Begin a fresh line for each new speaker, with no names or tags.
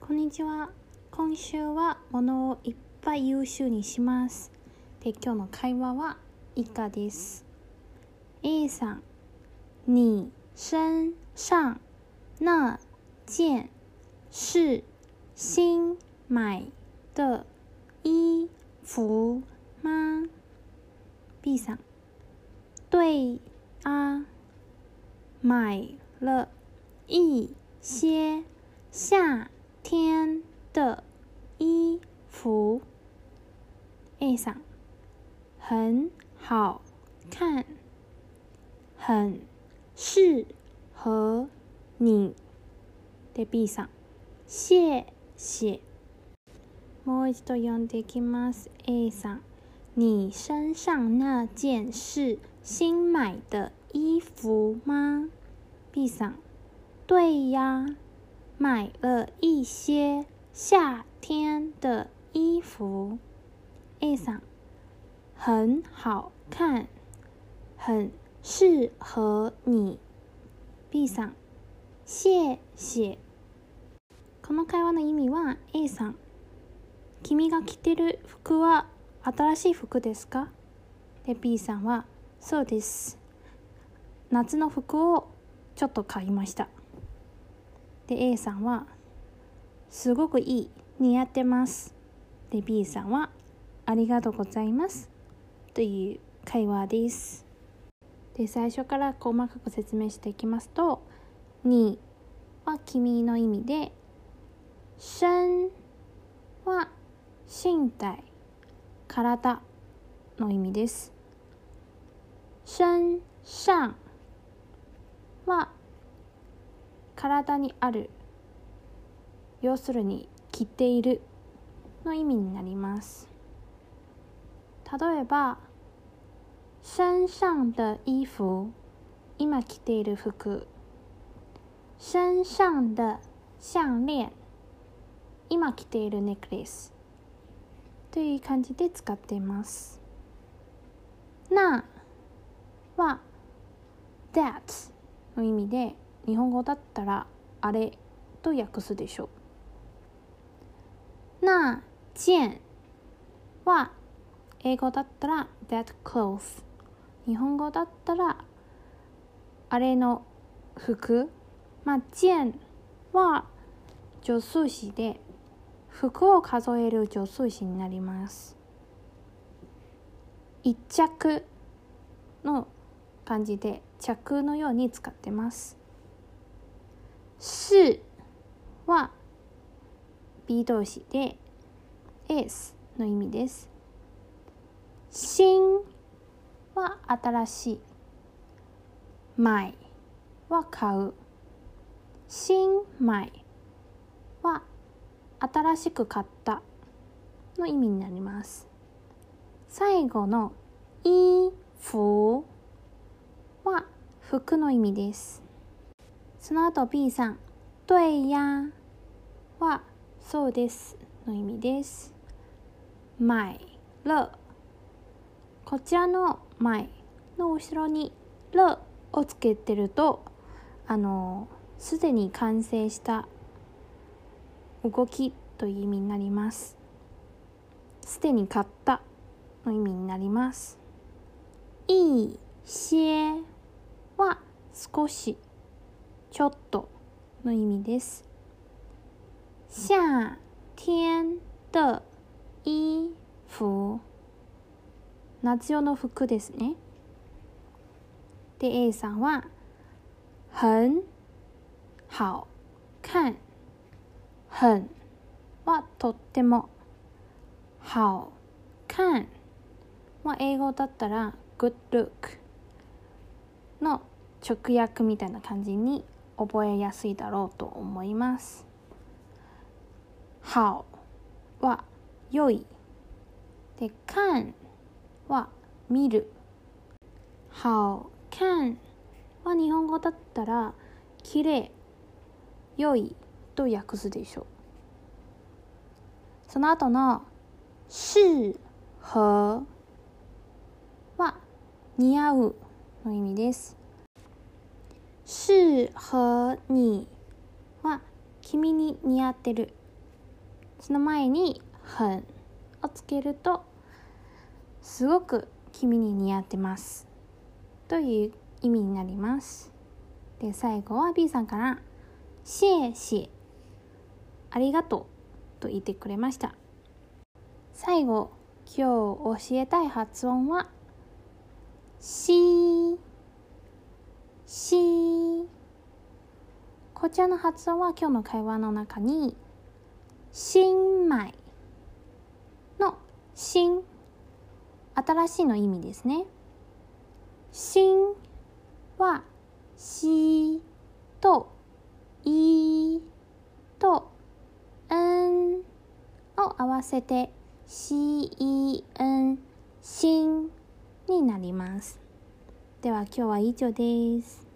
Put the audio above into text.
こんにちは。今週は物をいっぱい優秀にします。で、今日の会話は以下です。A さん、你身上那件是新买的衣服吗？B さん、对啊，买了一些夏天的衣服。A さん，很好看，很适合你。で B さん、谢谢。もう一度読んでいきます。A さん，你身上那件是新买的衣服吗？B さん，对呀， 买了一些夏天的衣服。A さん，很好看，很适合你。B さん、谢谢。この会話の意味は A さん、君が着てる服は新しい服ですか？で B さんは、そうです。夏の服をちょっと買いました。で A さんは、すごくいい、似合ってます。で B さんは、ありがとうございます。という会話です。で最初から細かく説明していきますと「に」は「君」の意味で「身」は身体体の意味です。身上は体にある。要するに着ている。の意味になります。例えば身上的衣服。今着ている服。身上的項链。今着ているネックレス。という感じで使っています。なは that の意味で日本語だったらあれと訳すでしょ。うな件は英語だったら that clothes 日本語だったらあれの服。まあ件は助数詞で服を数える助数詞になります。一着の感じで着のように使ってます。是は B 動詞で S の意味です。新は新しい買は買う。新買は新しく買った。の意味になります。最後の衣服は服の意味です。その後 B さん。对やはそうですの意味です。買了こちらの前の後ろに「る」をつけてるとあのすでに完成した動きという意味になります。すでに買ったの意味になります。いい些は少しちょっと。の意味です。夏天的衣服。夏用の服ですね。で A さんは很好看。很はとっても好看。は英語だったら good look の直訳みたいな感じに覚えやすいだろうと思います。好は良い。で看は見る。好看は日本語だったら綺麗。良いと訳すでしょう。その後の適合は似合うの意味です。適合には君に似合ってる。その前に「很」をつけるとすごく君に似合ってます。という意味になります。で最後は B さんから「謝謝」ありがとうと言ってくれました。最後今日教えたい発音は「し」「し」こちらの発音は今日の会話の中に「新米」の「新」新しいの意味ですね。新は「し」と「い」と「ん」を合わせて「しいん」「新」になります。では今日は以上です。